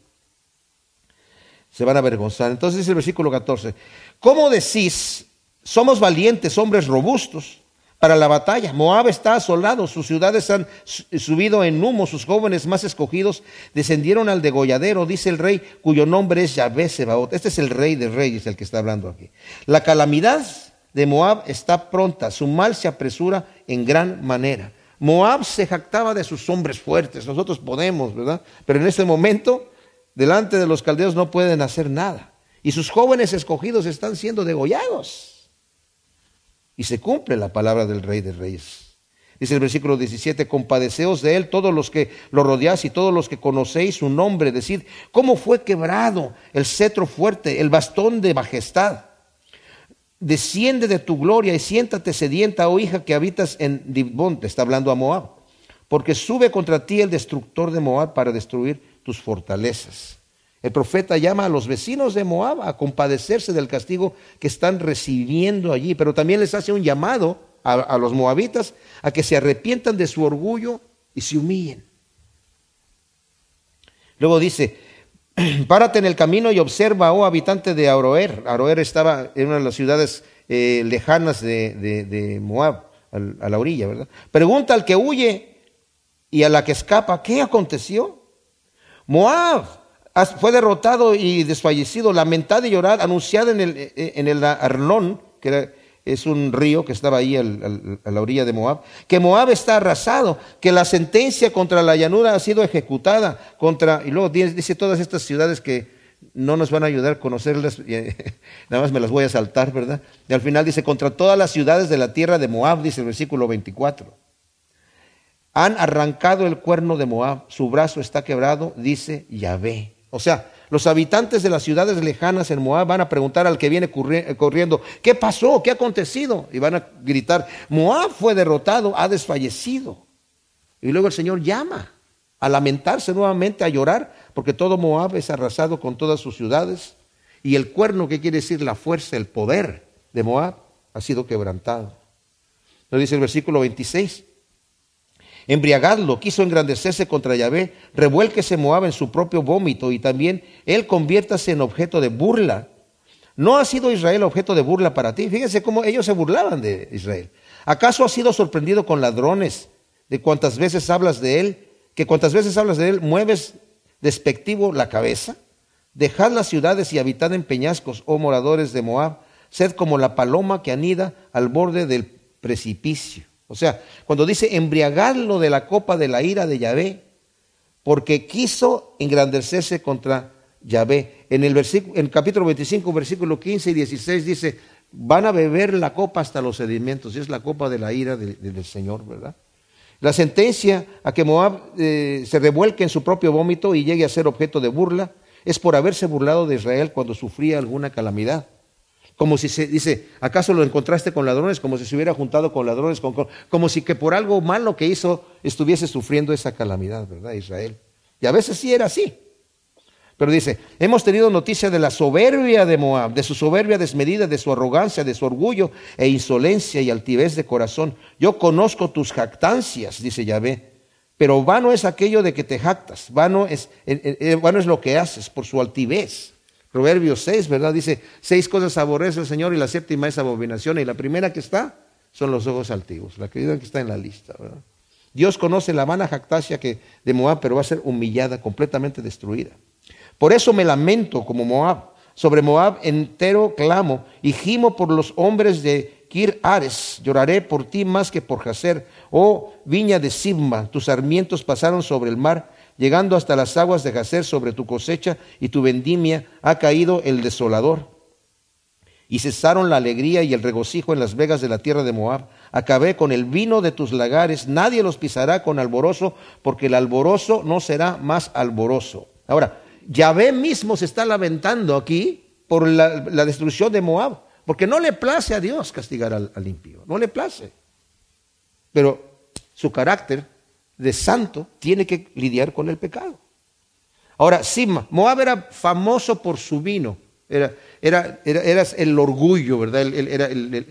Se van a avergonzar. Entonces dice el versículo 14, ¿cómo decís, somos valientes, hombres robustos para la batalla? Moab está asolado, sus ciudades han subido en humo, sus jóvenes más escogidos descendieron al degolladero, dice el rey, cuyo nombre es Yahvé Sebaot. Este es el rey de reyes, el que está hablando aquí. La calamidad de Moab está pronta, su mal se apresura en gran manera. Moab se jactaba de sus hombres fuertes, nosotros podemos, ¿verdad? Pero en este momento, delante de los caldeos no pueden hacer nada. Y sus jóvenes escogidos están siendo degollados. Y se cumple la palabra del Rey de Reyes. Dice el versículo 17, compadeceos de él todos los que lo rodeáis y todos los que conocéis su nombre, decid, ¿cómo fue quebrado el cetro fuerte, el bastón de majestad? desciende de tu gloria y siéntate sedienta, oh hija que habitas en Dibón, te está hablando a Moab, porque sube contra ti el destructor de Moab para destruir tus fortalezas. El profeta llama a los vecinos de Moab a compadecerse del castigo que están recibiendo allí, pero también les hace un llamado a, los moabitas a que se arrepientan de su orgullo y se humillen. Luego dice, Párate en el camino y observa, oh habitante de Aroer. Aroer estaba en una de las ciudades eh, lejanas de, Moab, a la orilla, ¿verdad? Pregunta al que huye y a la que escapa, ¿qué aconteció? Moab fue derrotado y desfallecido, lamentado y llorado, anunciado en el, eh, en el Arnón, que es un río que estaba ahí a la orilla de Moab, que Moab está arrasado, que la sentencia contra la llanura ha sido ejecutada, contra, y luego dice todas estas ciudades que no nos van a ayudar a conocerlas, nada más me las voy a saltar, ¿verdad? Y al final dice, contra todas las ciudades de la tierra de Moab, dice el versículo 24. Han arrancado el cuerno de Moab, su brazo está quebrado, dice Yahvé. O sea, los habitantes de las ciudades lejanas en Moab van a preguntar al que viene corriendo, ¿qué pasó? ¿Qué ha acontecido? Y van a gritar, Moab fue derrotado, ha desfallecido. Y luego el Señor llama a lamentarse nuevamente, a llorar, porque todo Moab es arrasado con todas sus ciudades. Y el cuerno, que quiere decir la fuerza, el poder de Moab, ha sido quebrantado. Lo dice el versículo 26 embriagadlo, quiso engrandecerse contra Yahvé, revuélquese Moab en su propio vómito y también él conviértase en objeto de burla. ¿No ha sido Israel objeto de burla para ti? Fíjense cómo ellos se burlaban de Israel. ¿Acaso has sido sorprendido con ladrones de cuantas veces hablas de él? Que cuantas veces hablas de él mueves despectivo la cabeza. Dejad las ciudades y habitad en peñascos, oh moradores de Moab. Sed como la paloma que anida al borde del precipicio. O sea, cuando dice embriagarlo de la copa de la ira de Yahvé, porque quiso engrandecerse contra Yahvé. En el, versículo, en capítulo 25, versículo 15 y 16 dice, van a beber la copa hasta los sedimentos, y es la copa de la ira del Señor, ¿verdad? La sentencia a que Moab eh, se revuelque en su propio vómito y llegue a ser objeto de burla es por haberse burlado de Israel cuando sufría alguna calamidad. Como si se dice, ¿acaso lo encontraste con ladrones? Como si se hubiera juntado con ladrones, como si que por algo malo que hizo estuviese sufriendo esa calamidad, ¿verdad? Israel. Y a veces sí era así. Pero dice, hemos tenido noticia de la soberbia de Moab, de su soberbia desmedida, de su arrogancia, de su orgullo e insolencia y altivez de corazón. Yo conozco tus jactancias, dice Yahvé, pero vano es aquello de que te jactas, vano es, eh, eh, eh, vano es lo que haces por su altivez. Proverbios 6, ¿verdad? Dice, seis cosas aborrece el Señor y la séptima es abominación. Y la primera que está son los ojos altivos, la que está en la lista, ¿verdad? Dios conoce la vana jactancia que, de Moab, pero va a ser humillada, completamente destruida. Por eso me lamento como Moab. Sobre Moab entero clamo y gimo por los hombres de Kir Ares, lloraré por ti más que por Jacer. Oh viña de Sibma, tus sarmientos pasaron sobre el mar, llegando hasta las aguas de Jacer sobre tu cosecha y tu vendimia ha caído el desolador. Y cesaron la alegría y el regocijo en las vegas de la tierra de Moab. Acabé con el vino de tus lagares, nadie los pisará con alborozo, porque el alborozo no será más alborozo. Ahora, Yahvé mismo se está lamentando aquí por la, destrucción de Moab, porque no le place a Dios castigar al, al impío, no le place. Pero su carácter de santo tiene que lidiar con el pecado. Ahora, Sima, Moab era famoso por su vino, era, era, era, el orgullo, ¿verdad?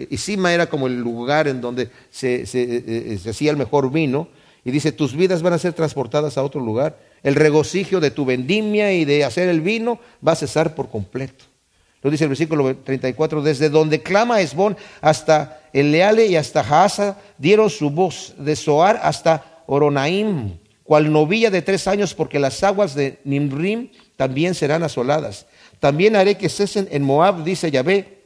y Sima era como el lugar en donde eh, eh, se hacía el mejor vino, y dice, tus vidas van a ser transportadas a otro lugar, el regocijo de tu vendimia y de hacer el vino va a cesar por completo. Lo dice el versículo 34, desde donde clama Esbón hasta el Leale y hasta Haasa dieron su voz, de Soar hasta Oronaim, cual novilla de tres años, porque las aguas de Nimrim también serán asoladas. También haré que cesen en Moab, dice Yahvé,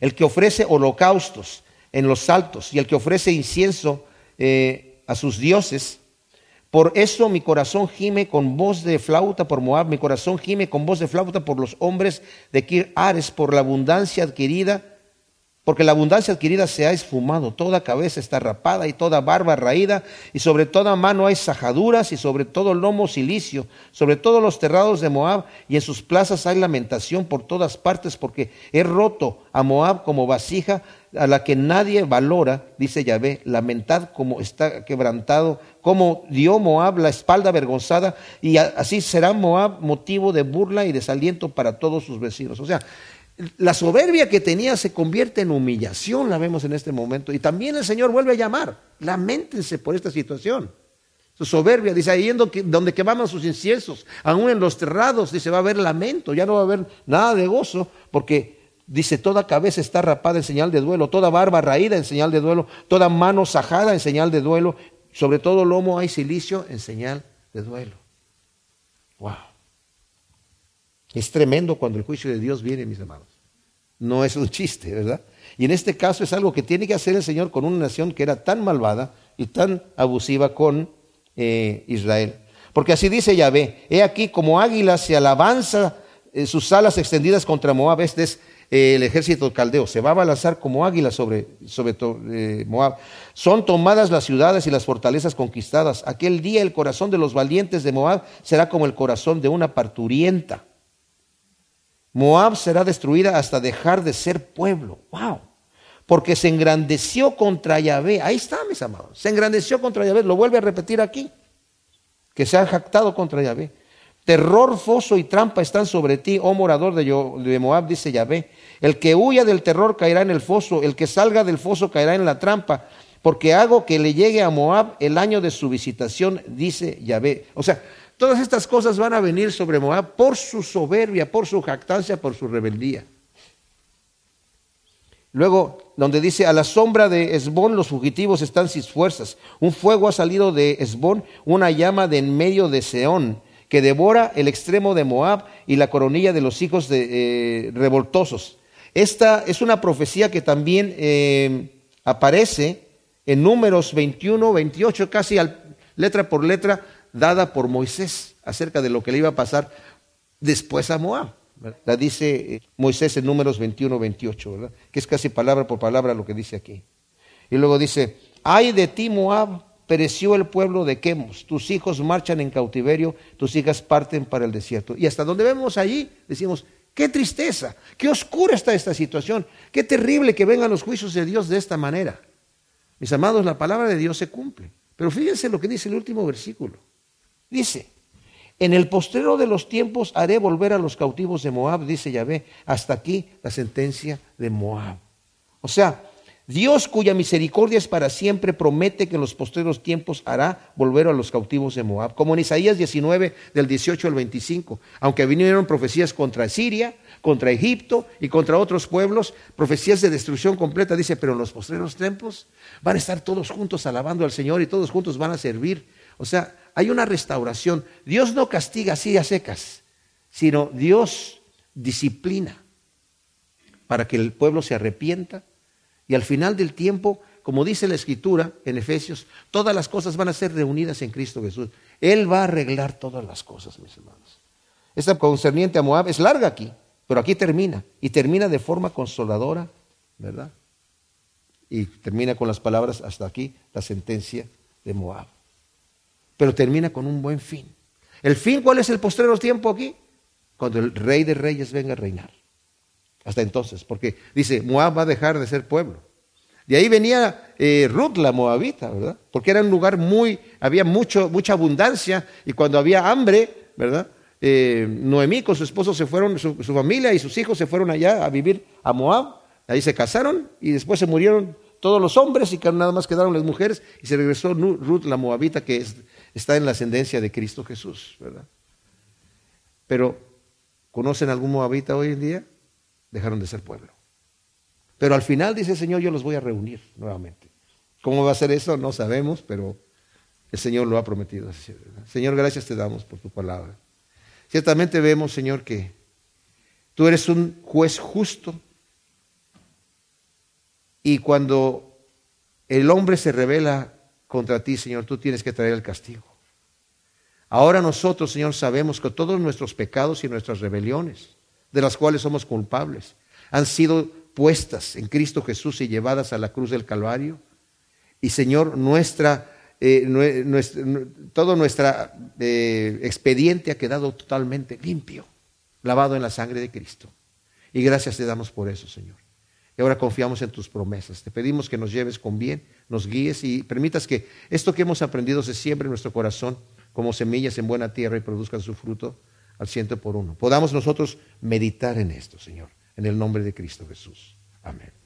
el que ofrece holocaustos en los altos y el que ofrece incienso eh, a sus dioses por eso mi corazón gime con voz de flauta por Moab, mi corazón gime con voz de flauta por los hombres de Kir Ares, por la abundancia adquirida, porque la abundancia adquirida se ha esfumado, toda cabeza está rapada y toda barba raída, y sobre toda mano hay sajaduras, y sobre todo lomo silicio, sobre todos los terrados de Moab, y en sus plazas hay lamentación por todas partes, porque he roto a Moab como vasija a la que nadie valora, dice Yahvé, lamentad como está quebrantado, como dio Moab la espalda avergonzada, y así será Moab motivo de burla y desaliento para todos sus vecinos. O sea, la soberbia que tenía se convierte en humillación, la vemos en este momento. Y también el Señor vuelve a llamar, lamentense por esta situación. Su soberbia, dice, ahí donde quemaban sus inciensos, aún en los terrados, dice, va a haber lamento, ya no va a haber nada de gozo, porque Dice, toda cabeza está rapada en señal de duelo, toda barba raída en señal de duelo, toda mano sajada en señal de duelo, sobre todo lomo hay silicio en señal de duelo. Wow. Es tremendo cuando el juicio de Dios viene, mis hermanos. No es un chiste, ¿verdad? Y en este caso es algo que tiene que hacer el Señor con una nación que era tan malvada y tan abusiva con eh, Israel. Porque así dice Yahvé, he aquí como águila se alabanza eh, sus alas extendidas contra Moab. Este es el ejército caldeo, se va a balanzar como águila sobre, sobre eh, Moab. Son tomadas las ciudades y las fortalezas conquistadas. Aquel día el corazón de los valientes de Moab será como el corazón de una parturienta. Moab será destruida hasta dejar de ser pueblo. ¡Wow! Porque se engrandeció contra Yahvé. Ahí está, mis amados. Se engrandeció contra Yahvé. Lo vuelve a repetir aquí. Que se ha jactado contra Yahvé. Terror, foso y trampa están sobre ti, oh morador de Moab, dice Yahvé. El que huya del terror caerá en el foso, el que salga del foso caerá en la trampa, porque hago que le llegue a Moab el año de su visitación, dice Yahvé. O sea, todas estas cosas van a venir sobre Moab por su soberbia, por su jactancia, por su rebeldía. Luego, donde dice, a la sombra de Esbón los fugitivos están sin fuerzas. Un fuego ha salido de Esbón, una llama de en medio de Seón que devora el extremo de Moab y la coronilla de los hijos de, eh, revoltosos. Esta es una profecía que también eh, aparece en números 21, 28, casi letra por letra, dada por Moisés acerca de lo que le iba a pasar después a Moab. La dice eh, Moisés en números 21, 28, ¿verdad? que es casi palabra por palabra lo que dice aquí. Y luego dice, ay de ti Moab, pereció el pueblo de Quemos, tus hijos marchan en cautiverio, tus hijas parten para el desierto. Y hasta donde vemos allí, decimos, qué tristeza, qué oscura está esta situación, qué terrible que vengan los juicios de Dios de esta manera. Mis amados, la palabra de Dios se cumple. Pero fíjense lo que dice el último versículo. Dice, en el postrero de los tiempos haré volver a los cautivos de Moab, dice Yahvé, hasta aquí la sentencia de Moab. O sea, Dios cuya misericordia es para siempre promete que en los postreros tiempos hará volver a los cautivos de Moab, como en Isaías 19 del 18 al 25, aunque vinieron profecías contra Siria, contra Egipto y contra otros pueblos, profecías de destrucción completa, dice, pero en los postreros tiempos van a estar todos juntos alabando al Señor y todos juntos van a servir. O sea, hay una restauración. Dios no castiga así a secas, sino Dios disciplina para que el pueblo se arrepienta Y al final del tiempo, como dice la escritura en Efesios, todas las cosas van a ser reunidas en Cristo Jesús. Él va a arreglar todas las cosas, mis hermanos. Esta concerniente a Moab es larga aquí, pero aquí termina. Y termina de forma consoladora, ¿verdad? Y termina con las palabras hasta aquí, la sentencia de Moab. Pero termina con un buen fin. ¿El fin cuál es el postrero tiempo aquí? Cuando el rey de reyes venga a reinar. Hasta entonces, porque dice, Moab va a dejar de ser pueblo. De ahí venía eh, Ruth, la moabita, ¿verdad? Porque era un lugar muy, había mucho, mucha abundancia y cuando había hambre, ¿verdad? Eh, Noemí con su esposo se fueron, su, familia y sus hijos se fueron allá a vivir a Moab. Ahí se casaron y después se murieron todos los hombres y nada más quedaron las mujeres y se regresó Ruth, la moabita, que está en la ascendencia de Cristo Jesús, ¿verdad? Pero, ¿conocen algún moabita hoy en día? Dejaron de ser pueblo. Pero al final dice el Señor, yo los voy a reunir nuevamente. ¿Cómo va a ser eso? No sabemos, pero el Señor lo ha prometido. Señor, gracias te damos por tu palabra. Ciertamente vemos, Señor, que tú eres un juez justo y cuando el hombre se revela contra ti, Señor, tú tienes que traer el castigo. Ahora nosotros, Señor, sabemos que todos nuestros pecados y nuestras rebeliones, de las cuales somos culpables, han sido puestas en Cristo Jesús y llevadas a la cruz del Calvario. Y Señor, nuestra, eh, todo nuestro eh, expediente ha quedado totalmente limpio, lavado en la sangre de Cristo. Y gracias te damos por eso, Señor. Y ahora confiamos en tus promesas. Te pedimos que nos lleves con bien, nos guíes y permitas que esto que hemos aprendido se siembre en nuestro corazón como semillas en buena tierra y produzcan su fruto al ciento por uno. Podamos nosotros meditar en esto, Señor en el nombre de Cristo Jesús. Amén.